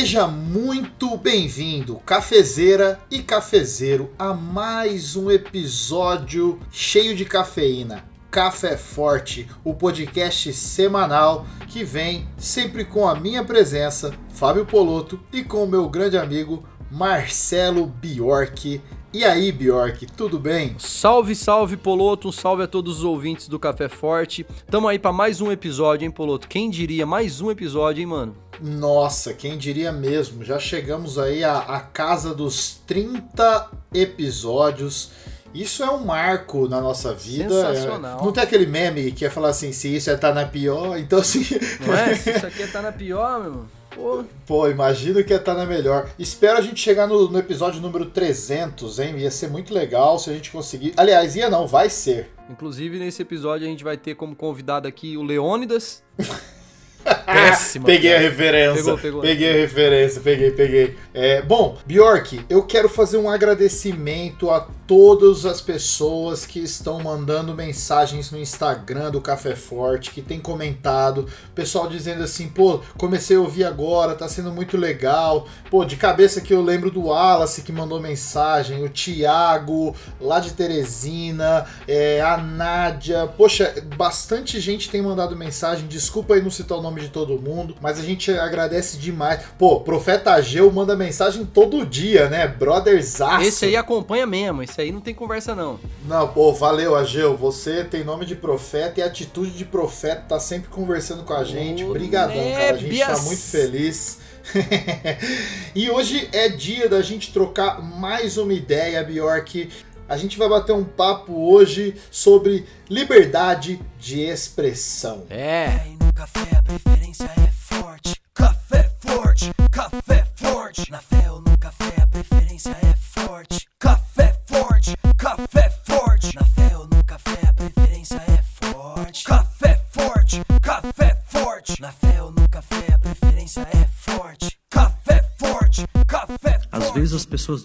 Seja muito bem-vindo, cafezeira e cafezeiro, a mais um episódio cheio de cafeína. Café Forte, o podcast semanal que vem sempre com a minha presença, Fábio Poloto, e com o meu grande amigo Marcelo Bjork. E aí, Bjork, tudo bem? Salve, salve, Poloto. Um salve a todos os ouvintes do Café Forte. Tamo aí para mais um episódio, hein, Poloto? Quem diria mais um episódio, hein, mano? Nossa, quem diria mesmo? Já chegamos aí à, à casa dos 30 episódios. Isso é um marco na nossa vida. Sensacional. É, não tem aquele meme que ia falar assim, se isso é tá na pior, então assim. Não é? Se isso aqui é tá na pior, meu irmão. Pô. Pô, imagino que ia estar na melhor. Espero a gente chegar no, no, episódio número 300, hein? Ia ser muito legal se a gente conseguir. Aliás, ia não, vai ser. Inclusive, nesse episódio a gente vai ter como convidado aqui o Leônidas. Péssima. peguei cara. a referência. Pegou, pegou. Peguei a referência, peguei, peguei. É, bom, Bjork, eu quero fazer um agradecimento a todas as pessoas que estão mandando mensagens no Instagram do Café Forte, que tem comentado, pessoal dizendo assim, pô, comecei a ouvir agora, tá sendo muito legal. Pô, de cabeça que eu lembro do Wallace que mandou mensagem, o Thiago, lá de Teresina, é, a Nádia. Poxa, bastante gente tem mandado mensagem. Desculpa aí não citar o nome de todo mundo, mas a gente agradece demais. Pô, Profeta Ageu manda mensagem todo dia, né? Brotherzaço. Esse aí acompanha mesmo, esse aí não tem conversa não. Não, pô, valeu, Ageu. Você tem nome de profeta e atitude de profeta, tá sempre conversando com a gente. Obrigadão, cara. A gente tá muito feliz. e hoje é dia da gente trocar mais uma ideia, Bjork. A gente vai bater um papo hoje sobre liberdade de expressão. É. No café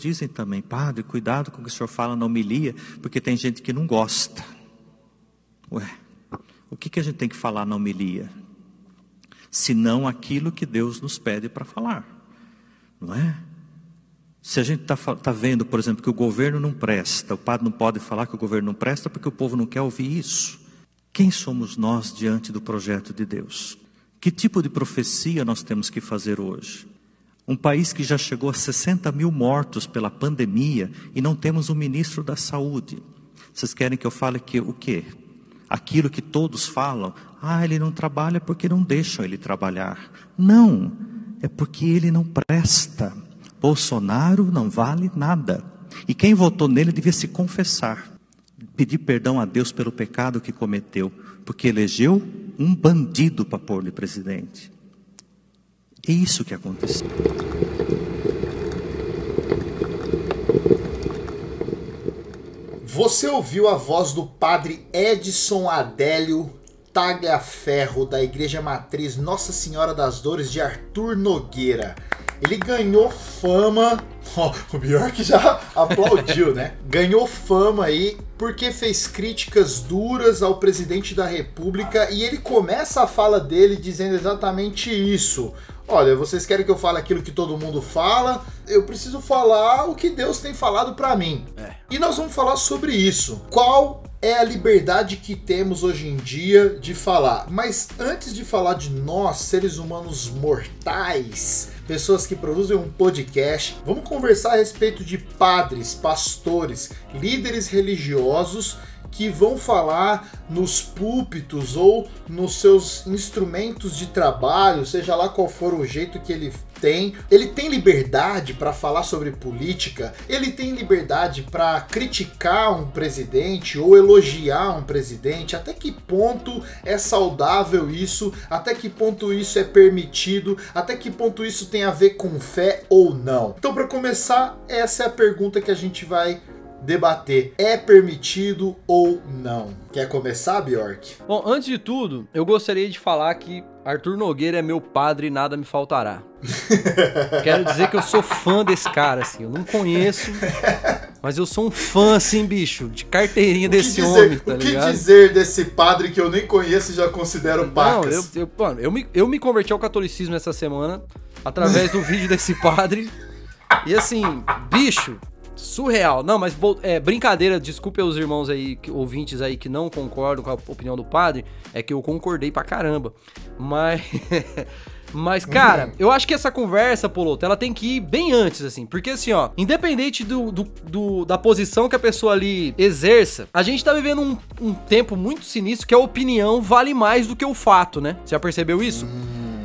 dizem também, padre, cuidado com o que o senhor fala na homilia, porque tem gente que não gosta. Ué, o que, que a gente tem que falar na homilia? Senão aquilo que Deus nos pede para falar, não é? Se a gente está tá vendo, por exemplo, que o governo não presta, o padre não pode falar que o governo não presta porque o povo não quer ouvir isso. Quem somos nós diante do projeto de Deus? Que tipo de profecia nós temos que fazer hoje? Um país que já chegou a 60 mil mortos pela pandemia e não temos um ministro da saúde. Vocês querem que eu fale que o quê? Aquilo que todos falam, ah, ele não trabalha porque não deixam ele trabalhar. Não, é porque ele não presta. Bolsonaro não vale nada. E quem votou nele devia se confessar, pedir perdão a Deus pelo pecado que cometeu, porque elegeu um bandido para pôr-lhe presidente. É isso que aconteceu. Você ouviu a voz do padre Edson Adélio Tagliaferro, da Igreja Matriz Nossa Senhora das Dores de Arthur Nogueira. Ele ganhou fama. Oh, o Bjork já aplaudiu, né? Ganhou fama aí porque fez críticas duras ao presidente da República e ele começa a fala dele dizendo exatamente isso. Olha, vocês querem que eu fale aquilo que todo mundo fala? Eu preciso falar o que Deus tem falado para mim. É. E nós vamos falar sobre isso. Qual é a liberdade que temos hoje em dia de falar? Mas antes de falar de nós, seres humanos mortais, pessoas que produzem um podcast, vamos conversar a respeito de padres, pastores, líderes religiosos que vão falar nos púlpitos ou nos seus instrumentos de trabalho, seja lá qual for o jeito que ele tem. Ele tem liberdade para falar sobre política, ele tem liberdade para criticar um presidente ou elogiar um presidente. Até que ponto é saudável isso? Até que ponto isso é permitido? Até que ponto isso tem a ver com fé ou não? Então, para começar, essa é a pergunta que a gente vai debater é permitido ou não. Quer começar, Bjork? Bom, antes de tudo, eu gostaria de falar que Arthur Nogueira é meu padre e nada me faltará. Quero dizer que eu sou fã desse cara, assim. Eu não conheço, mas eu sou um fã, assim, bicho, de carteirinha desse dizer, homem, tá o ligado? O que dizer desse padre que eu nem conheço e já considero pacas? Não, eu, eu, mano, eu, me, eu me converti ao catolicismo essa semana através do vídeo desse padre. E assim, bicho, surreal. Não, mas vou- é, brincadeira, desculpe os irmãos aí, ouvintes aí que não concordam com a opinião do padre, é que eu concordei pra caramba. Mas. Mas, cara, eu acho que essa conversa, Poloto, ela tem que ir bem antes, assim. Porque, assim, ó, independente do, do- do- da posição que a pessoa ali exerça, a gente tá vivendo um, um tempo muito sinistro que a opinião vale mais do que o fato, né? Você já percebeu isso?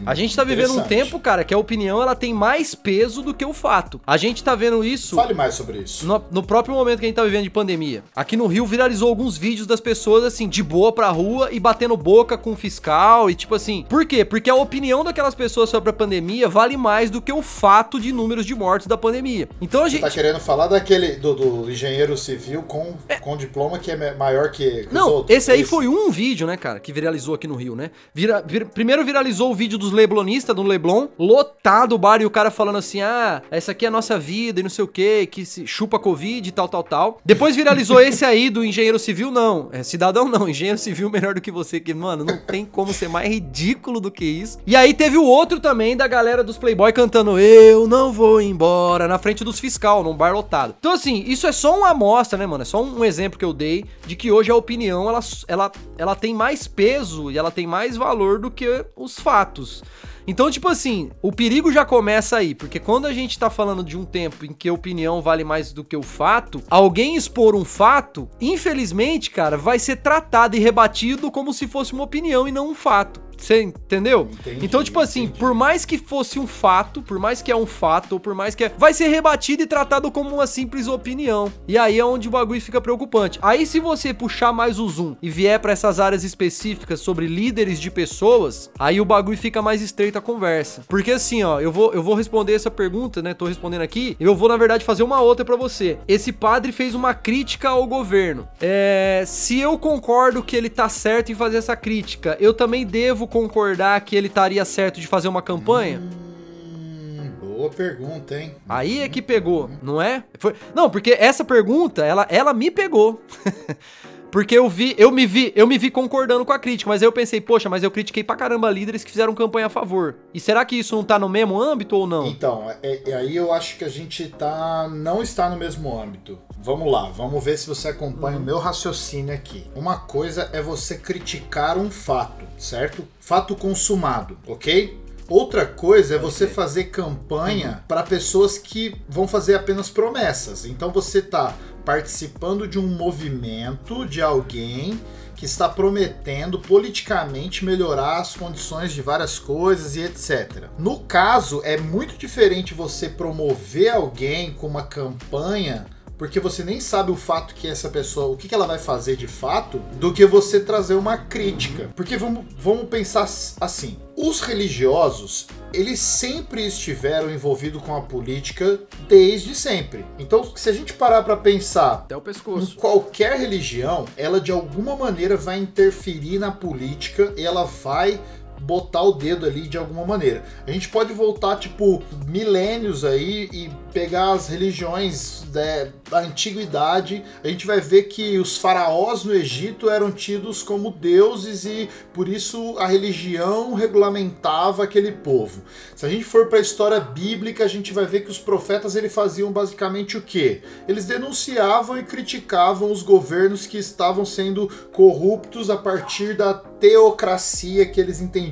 A gente tá vivendo um tempo, cara, que a opinião ela tem mais peso do que o fato. A gente tá vendo isso Fale mais sobre isso. no, no próprio momento que a gente tá vivendo de pandemia. Aqui no Rio viralizou alguns vídeos das pessoas, assim, de boa pra rua e batendo boca com o fiscal e tipo assim. Por quê? Porque a opinião daquelas pessoas sobre a pandemia vale mais do que o fato de números de mortes da pandemia. Então a gente. Tá querendo falar daquele do, do engenheiro civil com, com diploma que é maior que, Não, outros? esse aí Esse. foi um vídeo, né, cara, que viralizou aqui no Rio, né? Vira- vir- primeiro viralizou o vídeo dos Leblonistas, do Leblon, lotado o bar e o cara falando assim: ah, essa aqui é a nossa vida e não sei o que, que se chupa Covid e tal, tal, tal. Depois viralizou esse aí do engenheiro civil, não. É cidadão não, engenheiro civil melhor do que você, que, mano, não tem como ser mais ridículo do que isso. E aí teve o outro também da galera dos Playboy cantando Eu não vou embora, na frente dos fiscal, num bar lotado. Então, assim, isso é só uma amostra, né, mano? É só um exemplo que eu dei de que hoje a opinião, ela, ela, ela tem mais peso e ela tem mais valor do que os fatos. Então, tipo assim, o perigo já começa aí, porque quando a gente tá falando de um tempo em que a opinião vale mais do que o fato, alguém expor um fato, infelizmente, cara, vai ser tratado e rebatido como se fosse uma opinião e não um fato. Você entendeu? Entendi, então, tipo assim, entendi. por mais que fosse um fato, por mais que é um fato, ou por mais que é. Vai ser rebatido e tratado como uma simples opinião. E aí é onde o bagulho fica preocupante. Aí, se você puxar mais o zoom e vier pra essas áreas específicas sobre líderes de pessoas, aí o bagulho fica mais estreita a conversa. Porque assim, ó, eu vou, eu vou responder essa pergunta, né? Tô respondendo aqui. Eu vou, na verdade, fazer uma outra pra você. Esse padre fez uma crítica ao governo. É. Se eu concordo que ele tá certo em fazer essa crítica, eu também devo concordar que ele estaria certo de fazer uma campanha? Hum, boa pergunta, hein? Aí é que pegou, não é? Foi- Não, porque essa pergunta, ela, ela me pegou. porque eu vi, eu me vi, eu me vi concordando com a crítica, mas aí eu pensei, poxa, mas eu critiquei pra caramba líderes que fizeram campanha a favor. E será que isso não tá no mesmo âmbito ou não? Então, é, é aí eu acho que a gente tá, não está no mesmo âmbito. Vamos lá, vamos ver se você acompanha Uhum. o meu raciocínio aqui. Uma coisa é você criticar um fato, certo? Fato consumado, ok? Outra coisa é você fazer campanha para pessoas que vão fazer apenas promessas. Então você tá participando de um movimento de alguém que está prometendo politicamente melhorar as condições de várias coisas e etc. No caso, é muito diferente você promover alguém com uma campanha porque você nem sabe o fato que essa pessoa, o que que ela vai fazer de fato, do que você trazer uma crítica. Porque vamos, vamos pensar assim: os religiosos, eles sempre estiveram envolvidos com a política desde sempre. Então, se a gente parar para pensar Até o em pescoço. qualquer religião, ela de alguma maneira vai interferir na política e ela vai botar o dedo ali de alguma maneira. A gente pode voltar, tipo, milênios aí e pegar as religiões né, da antiguidade. A gente vai ver que os faraós no Egito eram tidos como deuses e por isso a religião regulamentava aquele povo. Se a gente for para a história bíblica, a gente vai ver que os profetas eles faziam basicamente o quê? Eles denunciavam e criticavam os governos que estavam sendo corruptos a partir da teocracia que eles entendiam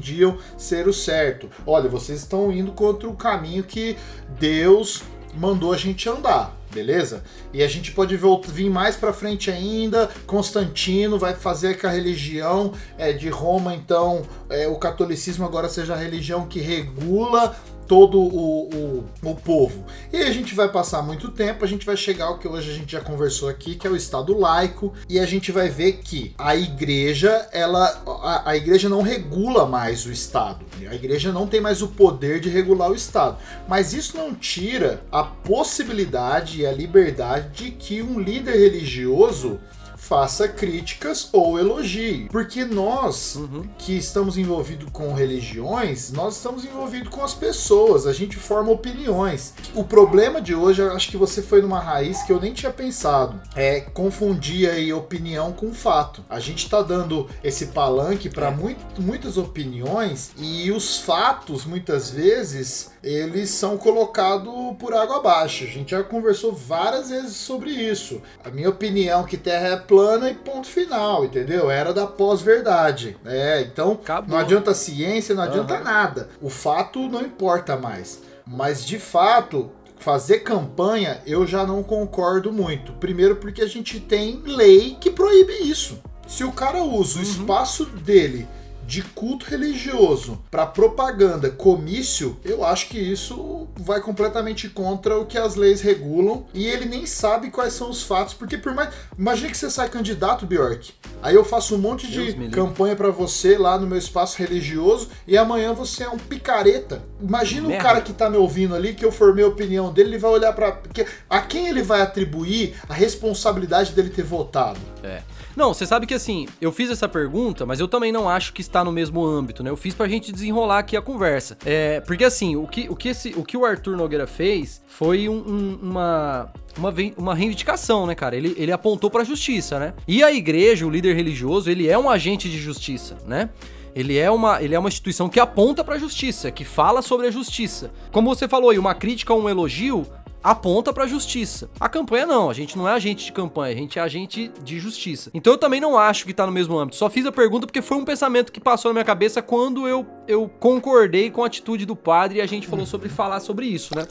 ser o certo. Olha, vocês estão indo contra o caminho que Deus mandou a gente andar. Beleza? E a gente pode vir mais pra frente ainda. Constantino vai fazer que a religião é, de Roma, então, é, o catolicismo agora seja a religião que regula todo o, o, o povo. E aí a gente vai passar muito tempo, a gente vai chegar ao que hoje a gente já conversou aqui, que é o Estado laico, e a gente vai ver que a igreja, ela, a, a igreja não regula mais o Estado. A igreja não tem mais o poder de regular o Estado. Mas isso não tira a possibilidade e a liberdade de que um líder religioso faça críticas ou elogie. Porque nós que estamos envolvidos com religiões, nós estamos envolvidos com as pessoas, a gente forma opiniões. O problema de hoje, eu acho que você foi numa raiz que eu nem tinha pensado, é confundir aí opinião com fato. A gente tá dando esse palanque para muitas opiniões e os fatos, muitas vezes, eles são colocados por água abaixo. A gente já conversou várias vezes sobre isso. A minha opinião é que Terra é plana e ponto final, entendeu? Era da pós-verdade. É, então Acabou. não adianta ciência, não adianta Aham. nada. O fato não importa mais. Mas de fato, fazer campanha eu já não concordo muito. Primeiro porque a gente tem lei que proíbe isso. Se o cara usa o espaço dele de culto religioso para propaganda, comício, eu acho que isso vai completamente contra o que as leis regulam e ele nem sabe quais são os fatos, porque por mais, imagina que você sai candidato, Bjork. Aí eu faço um monte de campanha para você lá no meu espaço religioso e amanhã você é um picareta. Imagina o Merda. cara que tá me ouvindo ali que eu formei a opinião dele, ele vai olhar para a quem ele vai atribuir a responsabilidade dele ter votado? É. Não, você sabe que assim, eu fiz essa pergunta, mas eu também não acho que está no mesmo âmbito, né? Eu fiz pra gente desenrolar aqui a conversa. É, porque assim, o que o, que esse, o, que o Arthur Nogueira fez foi um- um- uma. Uma, uma reivindicação, né, cara? Ele, ele apontou pra justiça, né? E a igreja, o líder religioso, ele é um agente de justiça, né? Ele é, uma, ele é uma instituição que aponta pra justiça, que fala sobre a justiça. Como você falou aí, uma crítica ou um elogio aponta pra justiça. A campanha não, a gente não é agente de campanha, a gente é agente de justiça. Então eu também não acho que tá no mesmo âmbito. Só fiz a pergunta porque foi um pensamento que passou na minha cabeça quando eu, eu concordei com a atitude do padre e a gente falou sobre falar sobre isso, né?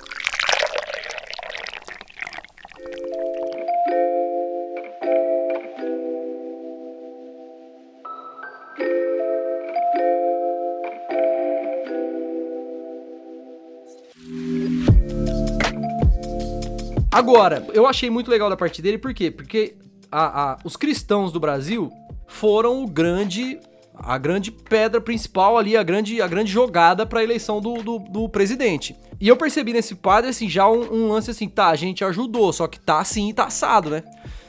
Agora, eu achei muito legal da parte dele, por quê? Porque a- a- os cristãos do Brasil foram o grande. A grande pedra principal ali, a grande, a grande jogada pra eleição do, do, do presidente. E eu percebi nesse padre, assim, já um, um lance assim, tá, a gente ajudou, só que tá assim, tá assado, né?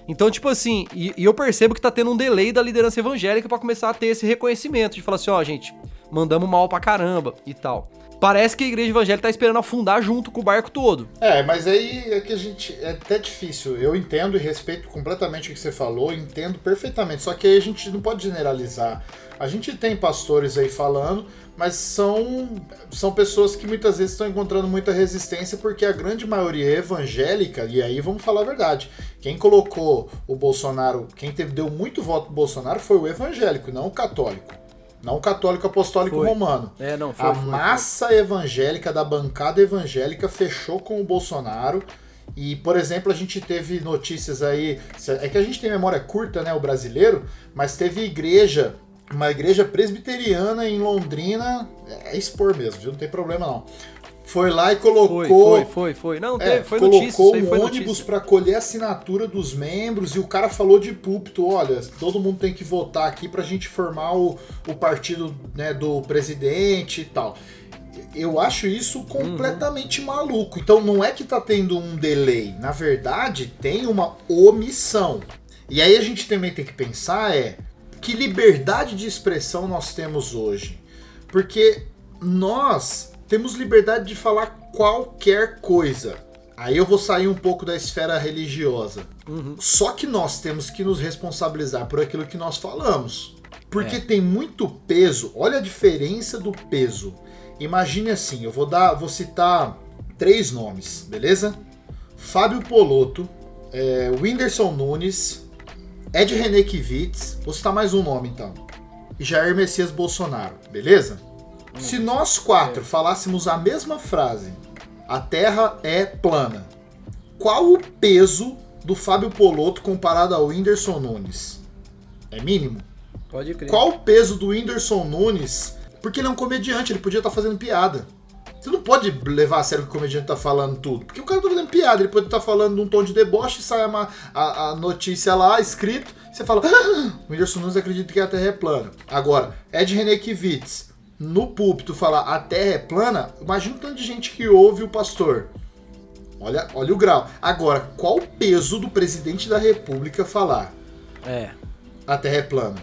Então, tipo assim, e, e eu percebo que tá tendo um delay da liderança evangélica pra começar a ter esse reconhecimento, de falar assim, ó, gente, mandamos mal pra caramba e tal. Parece que a igreja evangélica tá esperando afundar junto com o barco todo. É, mas aí é que a gente. É até difícil. Eu entendo e respeito completamente o que você falou, entendo perfeitamente. Só que aí a gente não pode generalizar. A gente tem pastores aí falando, mas são, são pessoas que muitas vezes estão encontrando muita resistência porque a grande maioria é evangélica, e aí vamos falar a verdade. Quem colocou o Bolsonaro, quem teve, deu muito voto pro Bolsonaro foi o evangélico, não o católico. Não o católico apostólico Foi. romano. É, não, foi. A foi. massa evangélica da bancada evangélica fechou com o Bolsonaro. E, por exemplo, a gente teve notícias aí. É que a gente tem memória curta, né, o brasileiro, mas teve igreja, uma igreja presbiteriana em Londrina. É expor mesmo, viu? Não tem problema não. Foi lá e colocou. Foi, foi, foi, foi. Não, É, teve, foi colocou notícia, aí um ônibus para colher a assinatura dos membros e o cara falou de púlpito, olha, todo mundo tem que votar aqui pra gente formar o, o partido né, do presidente e tal. Eu acho isso completamente maluco. Então não é que tá tendo um delay, na verdade tem uma omissão. E aí a gente também tem que pensar é que liberdade de expressão nós temos hoje? Porque nós temos liberdade de falar qualquer coisa. Aí eu vou sair um pouco da esfera religiosa. Só que nós temos que nos responsabilizar por aquilo que nós falamos. Porque É. tem muito peso. Olha a diferença do peso. Imagine assim, eu vou dar, vou citar três nomes, beleza? Fábio Poloto, é, Whindersson Nunes, Ed René Kivitz, vou citar mais um nome então. E Jair Messias Bolsonaro, beleza? Se nós quatro falássemos a mesma frase, a Terra é plana, qual o peso do Fábio Poloto comparado ao Whindersson Nunes? É mínimo? Pode crer. Qual o peso do Whindersson Nunes? Porque ele é um comediante, ele podia estar fazendo piada. Você não pode levar a sério que o comediante tá falando tudo. Porque o cara tá fazendo piada, ele pode estar falando num tom de deboche, sai uma, a, a notícia lá, escrito, e você fala, ah, o Whindersson Nunes acredita que a Terra é plana. Agora, Ed René Kivitz, no púlpito, falar a Terra é plana, imagina o tanto de gente que ouve o pastor. Olha, olha o grau. Agora, qual o peso do presidente da República falar? É. a Terra é plana.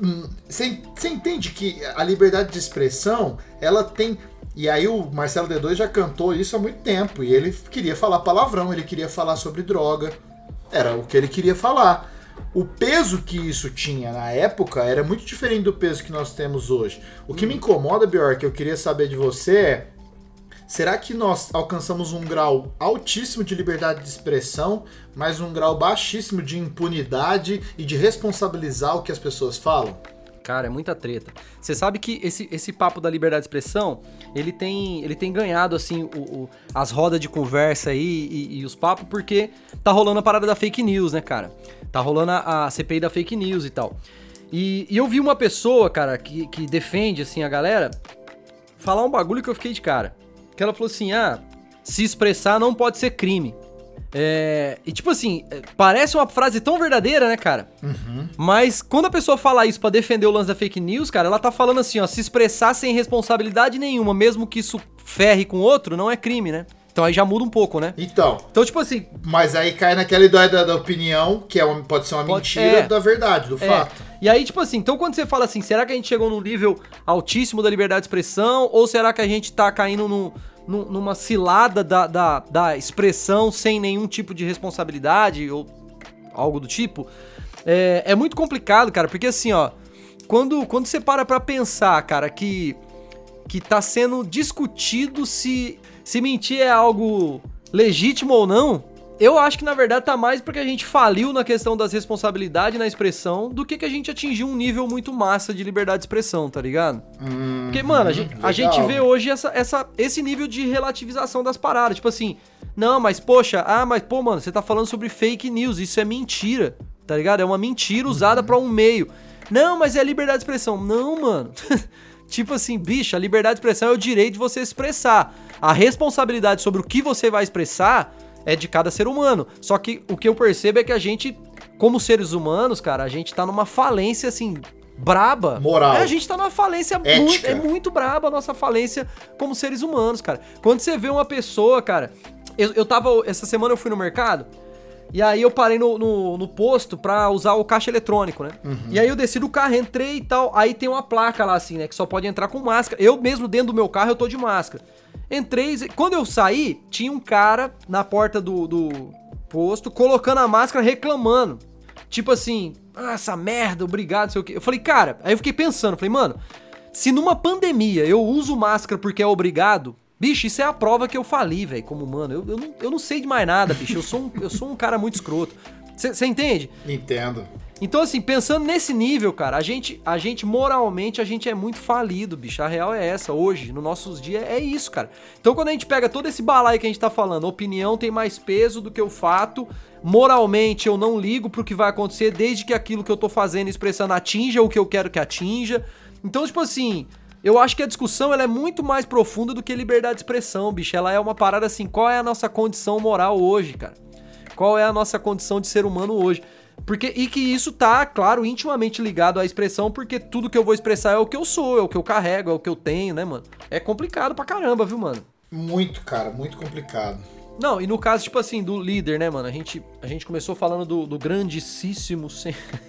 Hum, Você você entende que a liberdade de expressão, ela tem. E aí o Marcelo D2 já cantou isso há muito tempo. E ele queria falar palavrão, ele queria falar sobre droga. Era o que ele queria falar. O peso que isso tinha na época era muito diferente do peso que nós temos hoje. O que me incomoda, Bjork, eu queria saber de você é. Será que nós alcançamos um grau altíssimo de liberdade de expressão, mas um grau baixíssimo de impunidade e de responsabilizar o que as pessoas falam? Cara, é muita treta. Você sabe que esse, esse papo da liberdade de expressão, ele tem, ele tem ganhado, assim, o, o- as rodas de conversa aí e, e os papos, porque tá rolando a parada da fake news, né, cara? Tá rolando a, a CPI da fake news e tal. E, e eu vi uma pessoa, cara, que, que defende, assim, a galera, falar um bagulho que eu fiquei de cara. Que ela falou assim, ah, se expressar não pode ser crime. É, e tipo assim, é, parece uma frase tão verdadeira, né, cara? Mas quando a pessoa fala isso pra defender o lance da fake news, cara, ela tá falando assim, ó, se expressar sem responsabilidade nenhuma, mesmo que isso ferre com outro, não é crime, né? Então aí já muda um pouco, né? Então, Então, tipo assim, mas aí cai naquela ideia da, da opinião, que é uma- pode ser uma Pode- mentira é. da verdade, do É. fato. E aí, tipo assim, então quando você fala assim, será que a gente chegou num nível altíssimo da liberdade de expressão? Ou será que a gente tá caindo num- num- numa cilada da, da, da expressão sem nenhum tipo de responsabilidade ou algo do tipo? É, é muito complicado, cara, porque assim, ó, quando, quando você para pra pensar, cara, que, que tá sendo discutido se, se mentir é algo legítimo ou não, eu acho que na verdade tá mais porque a gente faliu na questão das responsabilidades na expressão do que que a gente atingiu um nível muito massa de liberdade de expressão, tá ligado? Porque, mano, a gente, a gente vê hoje essa, essa, esse nível de relativização das paradas. Tipo assim, não, mas poxa, ah, mas pô, mano, você tá falando sobre fake news, isso é mentira, tá ligado? É uma mentira usada pra um meio. Não, mas é liberdade de expressão. Não, mano. tipo assim, bicho, a liberdade de expressão é o direito de você expressar. A responsabilidade sobre o que você vai expressar é de cada ser humano. Só que o que eu percebo é que a gente, como seres humanos, cara, a gente tá numa falência assim braba. Moral. É, a gente tá numa falência muito, é muito braba a nossa falência como seres humanos, cara. Quando você vê uma pessoa, cara, eu, eu tava essa semana eu fui no mercado e aí eu parei no, no, no posto pra usar o caixa eletrônico, né? E aí eu desci do carro, entrei e tal. Aí tem uma placa lá assim, né? Que só pode entrar com máscara. Eu mesmo dentro do meu carro eu tô de máscara. Entrei, quando eu saí, tinha um cara na porta do, do posto colocando a máscara reclamando. Tipo assim, ah, essa merda, obrigado, não sei o quê. Eu falei, cara, aí eu fiquei pensando, falei, mano, se numa pandemia eu uso máscara porque é obrigado, bicho, isso é a prova que eu fali, velho, como humano. Eu, eu, não, eu não sei de mais nada, bicho. Eu sou um, eu sou um cara muito escroto. Você entende? Entendo. Então, assim, pensando nesse nível, cara, a gente, a gente, moralmente, a gente é muito falido, bicho. A real é essa, hoje, nos nossos dias, é isso, cara. Então, quando a gente pega todo esse balaio que a gente tá falando, opinião tem mais peso do que o fato. Moralmente, eu não ligo pro que vai acontecer, desde que aquilo que eu tô fazendo e expressando atinja o que eu quero que atinja. Então, tipo assim, eu acho que a discussão ela é muito mais profunda do que liberdade de expressão, bicho. Ela é uma parada assim, qual é a nossa condição moral hoje, cara? Qual é a nossa condição de ser humano hoje? Porque, e que isso tá, claro, intimamente ligado à expressão, porque tudo que eu vou expressar é o que eu sou, é o que eu carrego, é o que eu tenho, né, mano? É complicado pra caramba, viu, mano? Muito, cara, muito complicado. Não, e no caso, tipo assim, do líder, né, mano? A gente, a gente começou falando do, do grandíssimo,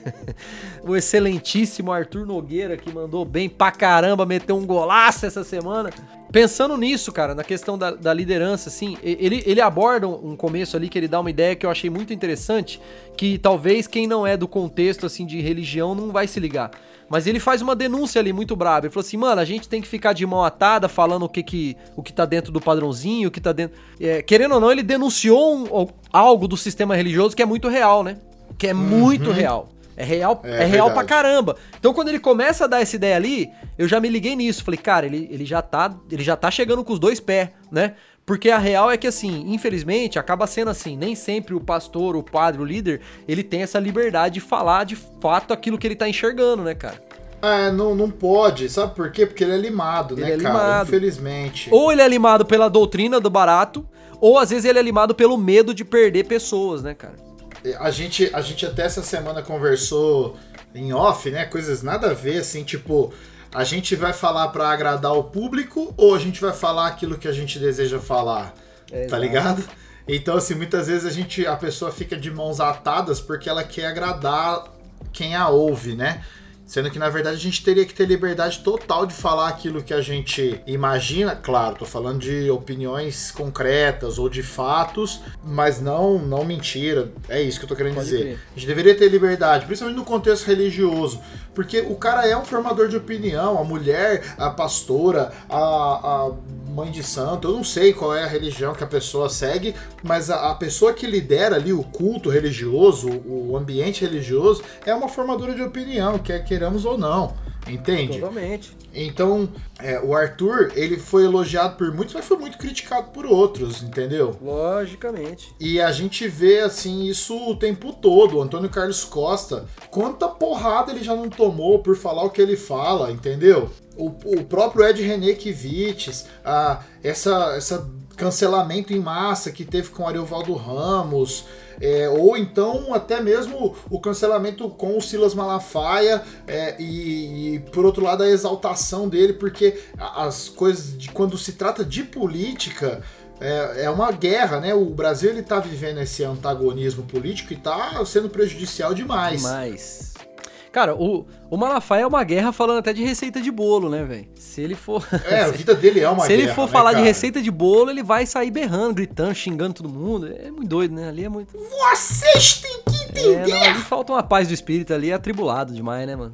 o excelentíssimo Arthur Nogueira, que mandou bem pra caramba, meteu um golaço essa semana. Pensando nisso, cara, na questão da, da liderança, assim, ele, ele aborda um começo ali que ele dá uma ideia que eu achei muito interessante, que talvez quem não é do contexto, assim, de religião não vai se ligar. Mas ele faz uma denúncia ali muito braba. Ele falou assim, mano, a gente tem que ficar de mão atada falando o que, que, o que tá dentro do padrãozinho, o que tá dentro. É, querendo ou não, ele denunciou um- algo do sistema religioso que é muito real, né? Que é muito real. É real, é, É real pra caramba. Então quando ele começa a dar essa ideia ali, eu já me liguei nisso. Falei, cara, ele, ele, já, tá, ele já tá chegando com os dois pés, né? Porque a real é que, assim, infelizmente, acaba sendo assim. Nem sempre o pastor, o padre, o líder, ele tem essa liberdade de falar de fato aquilo que ele tá enxergando, né, cara? É, não, não pode, sabe por quê? Porque ele é limado, Ele né, é cara? limado. Infelizmente. Ou ele é limado pela doutrina do barato, ou às vezes ele é limado pelo medo de perder pessoas, né, cara? A gente, a gente até essa semana conversou em off, né? Coisas nada a ver, assim, tipo, a gente vai falar pra agradar o público ou a gente vai falar aquilo que a gente deseja falar, É, tá ligado? Então, assim, muitas vezes a gente, a pessoa fica de mãos atadas porque ela quer agradar quem a ouve, né? Sendo que na verdade a gente teria que ter liberdade total de falar aquilo que a gente imagina. Claro, tô falando de opiniões concretas ou de fatos, mas não não mentira. É isso que eu tô querendo Pode dizer. crer. A gente deveria ter liberdade, principalmente no contexto religioso, porque o cara é um formador de opinião, a mulher, a pastora, a, a mãe de santo, eu não sei qual é a religião que a pessoa segue, mas a, a pessoa que lidera ali o culto religioso, o ambiente religioso, é uma formadora de opinião, quer queiramos ou não. Entende? Totalmente. Então, é, o Arthur, ele foi elogiado por muitos, mas foi muito criticado por outros, entendeu? Logicamente. E a gente vê, assim, isso o tempo todo. O Antônio Carlos Costa, quanta porrada ele já não tomou por falar o que ele fala, entendeu? O, o próprio Ed René Kivitz, a, essa, essa cancelamento em massa que teve com o Ariovaldo Ramos, é, ou então até mesmo o cancelamento com o Silas Malafaia é, e, e, por outro lado a exaltação dele, porque as coisas de quando se trata de política é, é uma guerra, né? O Brasil ele tá vivendo esse antagonismo político e tá sendo prejudicial demais. Mas. Cara, o, o Malafaia é uma guerra falando até de receita de bolo, né, velho? Se ele for. É, a vida dele é uma Se ele guerra, for né, falar de cara? receita de bolo, ele vai sair berrando, gritando, xingando todo mundo. É muito doido, né? Ali é muito. Vocês têm que É, entender! não, ali falta uma paz do espírito ali, é atribulado demais, né, mano?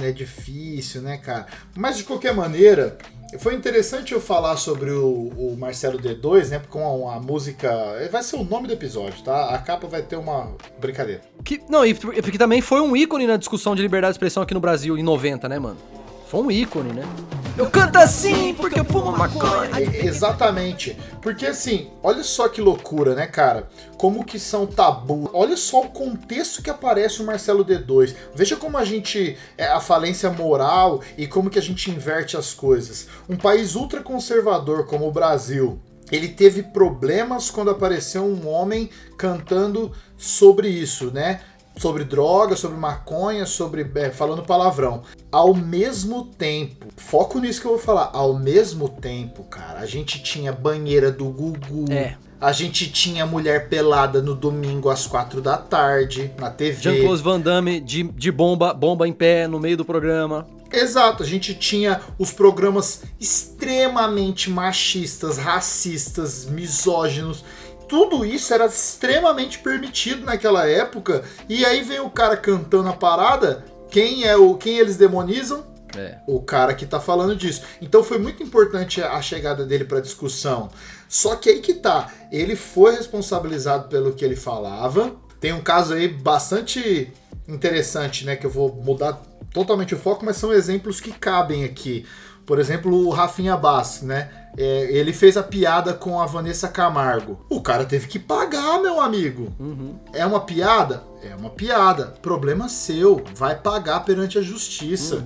É difícil, né, cara? Mas de qualquer maneira, foi interessante eu falar sobre o, o Marcelo D2, né? Com a, a música. Vai ser o nome do episódio, tá? A capa vai ter uma brincadeira. Que, não, e porque também foi um ícone na discussão de liberdade de expressão aqui no Brasil em 90, né, mano? Foi um ícone, né? Eu canto assim porque eu fumo maconha. É, Exatamente. Porque assim, olha só que loucura, né, cara? Como que são tabu. Olha só o contexto que aparece o Marcelo D2. Veja como a gente. É a falência moral e como que a gente inverte as coisas. Um país ultraconservador como o Brasil. Ele teve problemas quando apareceu um homem cantando sobre isso, né? Sobre droga, sobre maconha, sobre. é, falando palavrão. Ao mesmo tempo, foco nisso que eu vou falar. Ao mesmo tempo, cara, a gente tinha banheira do Gugu. É. A gente tinha mulher pelada no domingo às quatro da tarde, na TV. Jean-Claude Van Damme de, de bomba, bomba em pé no meio do programa. Exato, a gente tinha os programas extremamente machistas, racistas, misóginos. Tudo isso era extremamente permitido naquela época. E aí vem o cara cantando a parada. Quem é o quem eles demonizam? É. o cara que tá falando disso. Então foi muito importante a chegada dele pra discussão. Só que aí que tá, ele foi responsabilizado pelo que ele falava. Tem um caso aí bastante interessante, né, que eu vou mudar totalmente o foco, mas são exemplos que cabem aqui. Por exemplo, o Rafinha Bass, né? É, ele fez a piada com a Vanessa Camargo. O cara teve que pagar, meu amigo. É uma piada? É uma piada. Problema seu. Vai pagar perante a justiça.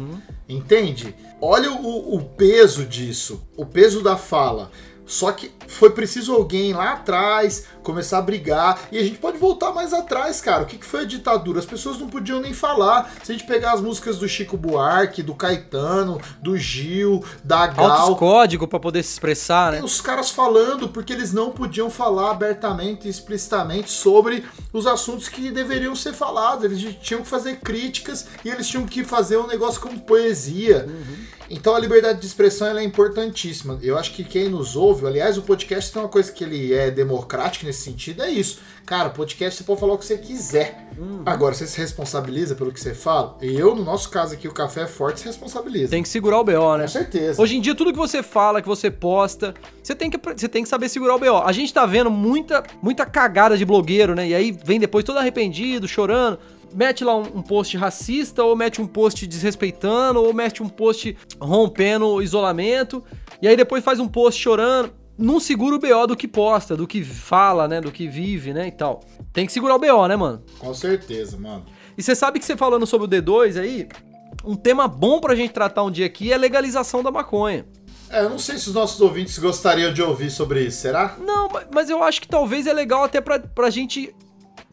Entende? Olha o, o peso disso. O peso da fala. Só que foi preciso alguém lá atrás começar a brigar. E a gente pode voltar mais atrás, cara. O que, foi a ditadura? As pessoas não podiam nem falar. Se a gente pegar as músicas do Chico Buarque, do Caetano, do Gil, da Gal. Altos códigos pra poder se expressar, né? Os caras falando porque eles não podiam falar abertamente e explicitamente sobre os assuntos que deveriam ser falados. Eles tinham que fazer críticas e eles tinham que fazer um negócio como poesia. Então a liberdade de expressão é importantíssima. Eu acho que quem nos ouve, aliás, o podcast tem uma coisa que ele é democrático nesse sentido, é isso. Cara, podcast você pode falar o que você quiser. Agora, você se responsabiliza pelo que você fala? Eu, no nosso caso aqui, o Café é Forte, se responsabiliza. Tem que segurar o BO, né? Com certeza. Hoje em dia, tudo que você fala, que você posta, você tem que, você tem que saber segurar o BO. A gente tá vendo muita, muita cagada de blogueiro, né? E aí vem depois todo arrependido, chorando. Mete lá um, um post racista, ou mete um post desrespeitando, ou mete um post rompendo o isolamento. E aí depois faz um post chorando. Não segura o BO do que posta, do que fala, né? Do que vive, né? E tal. Tem que segurar o BO, né, mano? Com certeza, mano. E você sabe que você falando sobre o D2 aí, um tema bom pra gente tratar um dia aqui é a legalização da maconha. É, eu não sei se os nossos ouvintes gostariam de ouvir sobre isso, será? Não, ma- mas eu acho que talvez é legal até pra, pra gente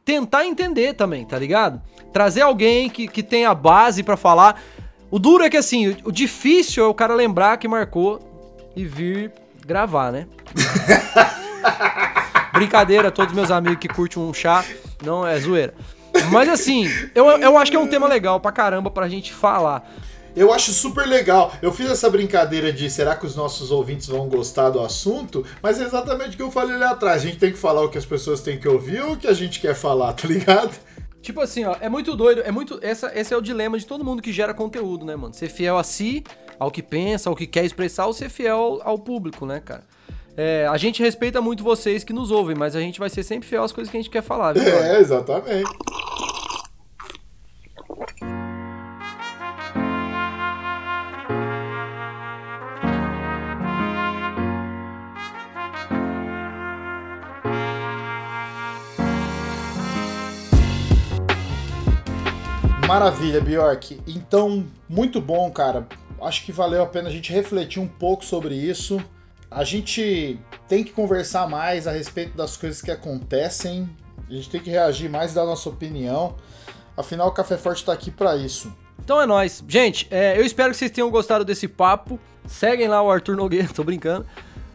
tentar entender também, tá ligado? Trazer alguém que, que tenha base pra falar. O duro é que assim, o, difícil é o cara lembrar que marcou e vir gravar, né? Brincadeira, todos meus amigos que curtem um chá, não é zoeira. Mas assim, eu, eu acho que é um tema legal pra caramba pra gente falar. Eu acho super legal. Eu fiz essa brincadeira de será que os nossos ouvintes vão gostar do assunto? Mas é exatamente o que eu falei ali atrás. A gente tem que falar o que as pessoas têm que ouvir ou o que a gente quer falar, tá ligado? Tipo assim, ó, é muito doido, é muito. Essa, esse é o dilema de todo mundo que gera conteúdo, né, mano? Ser fiel a si, ao que pensa, ao que quer expressar, ou ser fiel ao, público, né, cara? É, a gente respeita muito vocês que nos ouvem, mas a gente vai ser sempre fiel às coisas que a gente quer falar, viu? É, exatamente. Maravilha, Bjork. Então, muito bom, cara. Acho que valeu a pena a gente refletir um pouco sobre isso. A gente tem que conversar mais a respeito das coisas que acontecem. A gente tem que reagir mais dar nossa opinião. Afinal, o Café Forte tá aqui para isso. Então é nóis. Gente, é, eu espero que vocês tenham gostado desse papo. Seguem lá o Arthur Nogueira, tô brincando.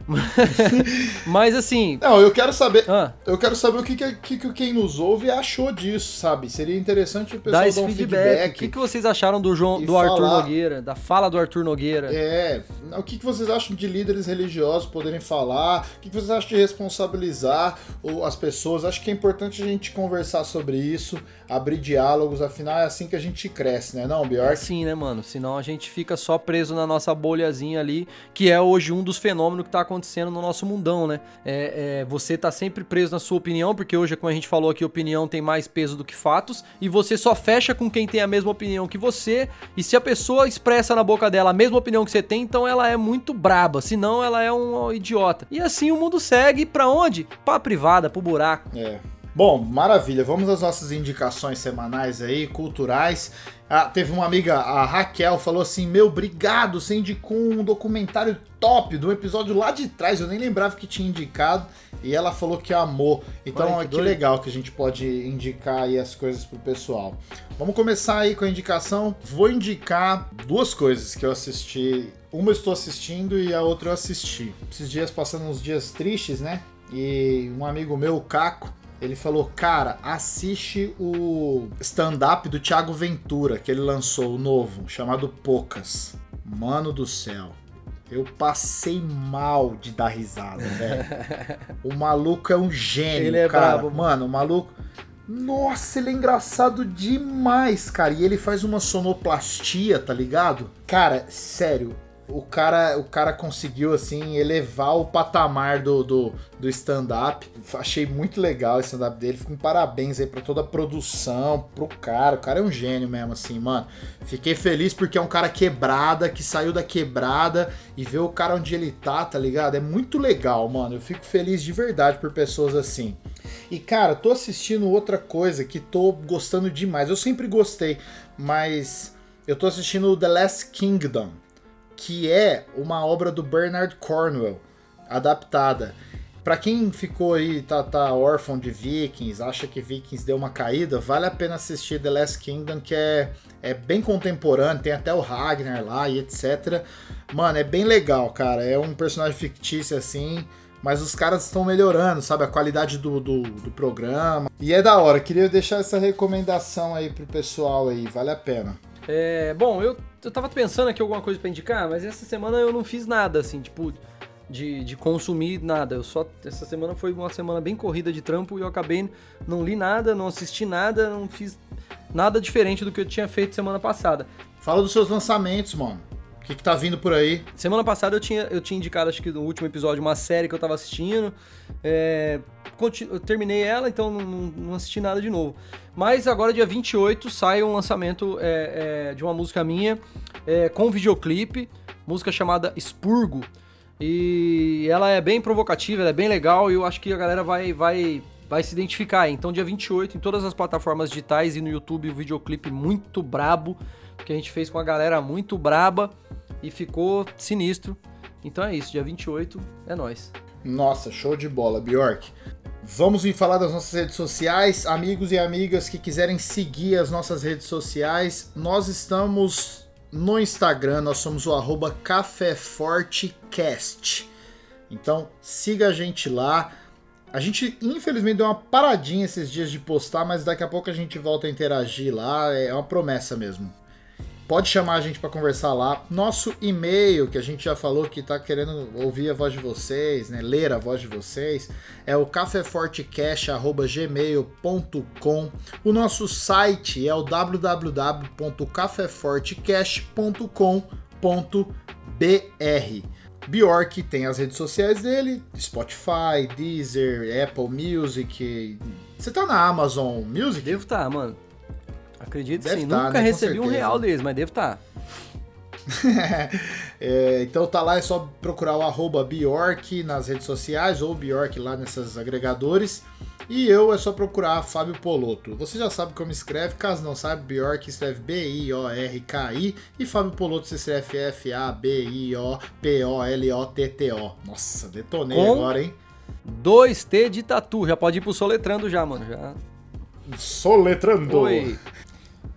Mas assim. Não, eu quero saber. Ah, Eu quero saber o que, que, que, que quem nos ouve achou disso, sabe? Seria interessante o pessoal dar esse um feedback. feedback. O que, que vocês acharam do, João, do Arthur falar. Nogueira? Da fala do Arthur Nogueira? É, o que, que vocês acham de líderes religiosos poderem falar? O que, que vocês acham de responsabilizar as pessoas? Acho que é importante a gente conversar sobre isso, abrir diálogos, afinal é assim que a gente cresce, né, não, É Bjork? assim, né, mano? Senão a gente fica só preso na nossa bolhazinha ali, que é hoje um dos fenômenos que tá acontecendo no nosso mundão, né? É, é, você tá sempre preso na sua opinião, porque hoje, como a gente falou aqui, opinião tem mais peso do que fatos, e você só fecha com quem tem a mesma opinião que você, e se a pessoa expressa na boca dela a mesma opinião que você tem, então ela é muito braba, senão ela é um idiota. E assim o mundo segue pra onde? Pra privada, pro buraco. É. Bom, maravilha. Vamos às nossas indicações semanais aí, culturais. Ah, teve uma amiga, a Raquel, falou assim: Meu, obrigado, você indicou um documentário top do episódio lá de trás. Eu nem lembrava que tinha indicado. E ela falou que amou. Então, Olha que que, legal que a gente pode indicar aí as coisas pro pessoal. Vamos começar aí com a indicação. Vou indicar duas coisas que eu assisti. Uma eu estou assistindo e a outra eu assisti. Esses dias passando uns dias tristes, né? E um amigo meu, o Caco, ele falou: Cara, assiste o stand-up do Thiago Ventura, que ele lançou, o novo, chamado Poucas. Mano do céu. Eu passei mal de dar risada, velho. o maluco é um gênio, Ele é cara. mano. Mano, o maluco. Nossa, ele é engraçado demais, cara. E ele faz uma sonoplastia, tá ligado? Cara, sério. O cara, o cara conseguiu, assim, elevar o patamar do, do, do stand-up. Achei muito legal o stand-up dele. Fico com parabéns aí pra toda a produção, pro cara. O cara é um gênio mesmo, assim, mano. Fiquei feliz porque é um cara quebrada, que saiu da quebrada e vê o cara onde ele tá, tá ligado? É muito legal, mano. Eu fico feliz de verdade por pessoas assim. E cara, tô assistindo outra coisa que tô gostando demais. Eu sempre gostei, mas eu tô assistindo The Last Kingdom, que é uma obra do Bernard Cornwell, adaptada. Pra quem ficou aí, tá, tá órfão de Vikings, acha que Vikings deu uma caída, vale a pena assistir The Last Kingdom, que é, é bem contemporâneo, tem até o Ragnar lá e etc. Mano, é bem legal, cara. É um personagem fictício assim, mas os caras estão melhorando, sabe? A qualidade do, do, do programa. E é da hora. Queria deixar essa recomendação aí pro pessoal aí, vale a pena. É, bom, eu, eu tava pensando aqui alguma coisa pra indicar, mas essa semana eu não fiz nada, assim, tipo, de, de consumir nada. Eu só. Essa semana foi uma semana bem corrida de trampo e eu acabei. Não li nada, não assisti nada, não fiz nada diferente do que eu tinha feito semana passada. Fala dos seus lançamentos, mano. Que, que tá vindo por aí? Semana passada eu tinha, eu tinha indicado, acho que no último episódio, uma série que eu tava assistindo. É, eu terminei ela, então não, não- assisti nada de novo. Mas agora, dia 28, sai um lançamento é, é, de uma música minha é, com videoclipe, música chamada Expurgo. E ela é bem provocativa, ela é bem legal e eu acho que a galera vai, vai, vai se identificar. Então, dia 28, em todas as plataformas digitais e no YouTube, o videoclipe muito brabo, que a gente fez com a galera muito braba e ficou sinistro. Então é isso, dia 28 é nóis. Nossa, show de bola, Bjork. Vamos vir falar das nossas redes sociais. Amigos e amigas que quiserem seguir as nossas redes sociais, nós estamos no Instagram, nós somos o arroba Café Forte Cast. Então siga a gente lá. A gente, infelizmente, deu uma paradinha esses dias de postar, mas daqui a pouco a gente volta a interagir lá. É uma promessa mesmo. Pode chamar a gente para conversar lá. Nosso e-mail, que a gente já falou que tá querendo ouvir a voz de vocês, né? Ler a voz de vocês, é o cafefortecast@gmail.com. O nosso site é o www.cafefortecast.com.br. Bjork tem as redes sociais dele, Spotify, Deezer, Apple Music. Você tá na Amazon Music? Devo estar, mano. Acredito Deve sim. tá, Nunca né? Recebi um real deles, mas devo estar. É, então tá lá, é só procurar o arroba Bjork nas redes sociais ou Bjork lá nesses agregadores. E eu é só procurar Fábio Poloto. Você já sabe como escreve, caso não saiba, Bjork escreve B-I-O-R-K-I e Fábio Poloto se escreve F-A-B-I-O-P-O-L-O-T-T-O. Nossa, detonei Com- agora, hein? 2T de tatu. Já pode ir pro soletrando já, mano. Já. Soletrando. Oi.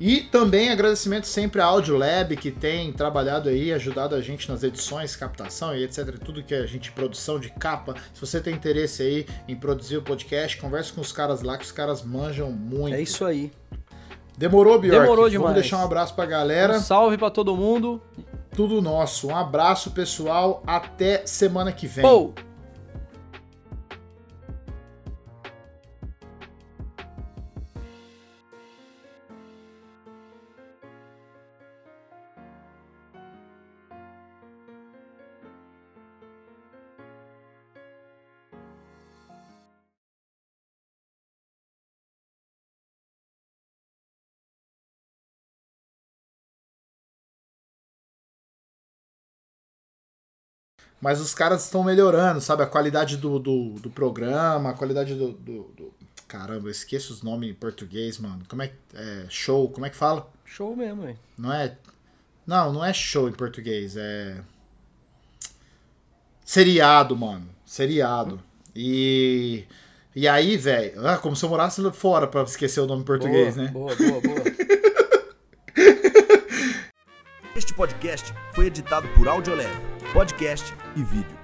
E também agradecimento sempre à Audiolab, que tem trabalhado aí, ajudado a gente nas edições, captação e etc. Tudo que a gente, produção de capa. Se você tem interesse aí em produzir o podcast, converse com os caras lá, que os caras manjam muito. É isso aí. Demorou, Bjork? Demorou Vamos demais. deixar um abraço pra Um galera. salve pra todo mundo. Tudo nosso. Um abraço, pessoal. Até semana que vem. Pou! Mas os caras estão melhorando, sabe? A qualidade do, do, do programa, a qualidade do, do, do- Caramba, eu esqueço os nomes em português, mano. Como é que. É, show, como é que fala? Show mesmo, hein? Não é. Não, não é show em português, é. Seriado, mano. Seriado. E. E aí, velho. Ah, como se eu morasse fora pra esquecer o nome em português, boa, né? Boa, boa, boa. Este podcast foi editado por Audiolab, podcast e vídeo.